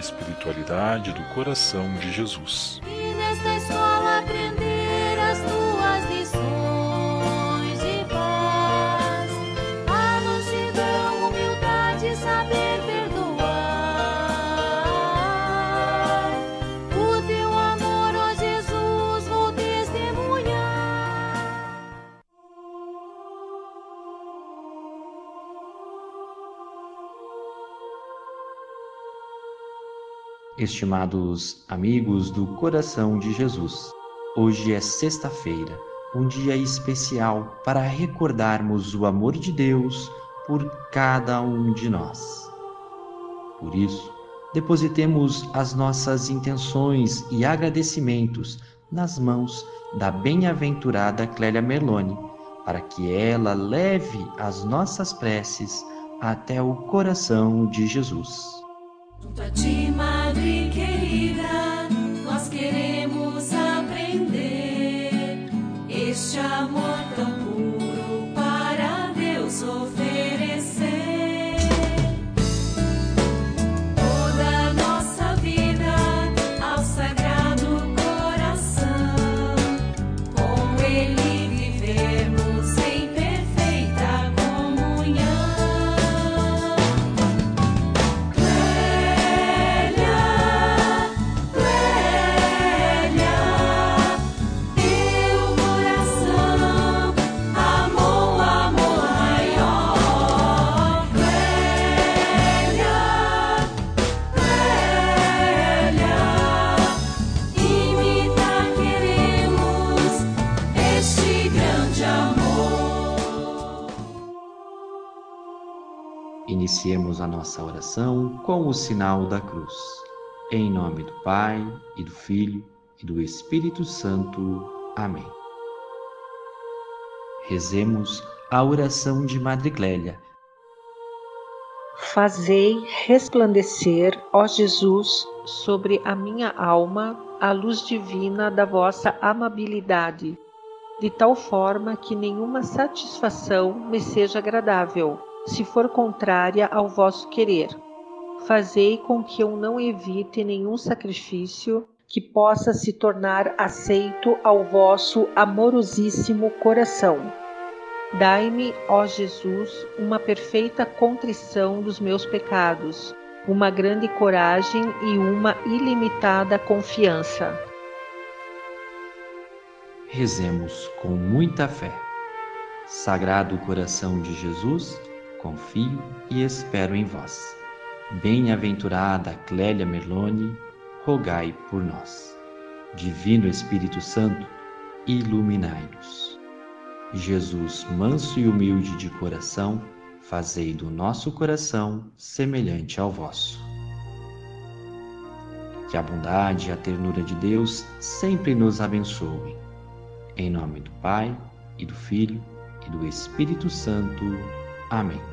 espiritualidade do coração de Jesus. E nesta escola aprender Estimados amigos do coração de Jesus, hoje é sexta-feira, um dia especial para recordarmos o amor de Deus por cada um de nós. Por isso, depositemos as nossas intenções e agradecimentos nas mãos da bem-aventurada Clélia Merloni, para que ela leve as nossas preces até o coração de Jesus. Para Iniciemos a nossa oração com o sinal da cruz. Em nome do Pai, e do Filho, e do Espírito Santo. Amém. Rezemos a oração de Madre Clélia. Fazei resplandecer, ó Jesus, sobre a minha alma a luz divina da vossa amabilidade, de tal forma que nenhuma satisfação me seja agradável, se for contrária ao vosso querer. Fazei com que eu não evite nenhum sacrifício que possa se tornar aceito ao vosso amorosíssimo coração. Dai-me, ó Jesus, uma perfeita contrição dos meus pecados, uma grande coragem e uma ilimitada confiança. Rezemos com muita fé. Sagrado coração de Jesus, confio e espero em vós. Bem-aventurada Clélia Merloni, rogai por nós. Divino Espírito Santo, iluminai-nos. Jesus, manso e humilde de coração, fazei do nosso coração semelhante ao vosso. Que a bondade e a ternura de Deus sempre nos abençoem. Em nome do Pai, e do Filho, e do Espírito Santo. Amém.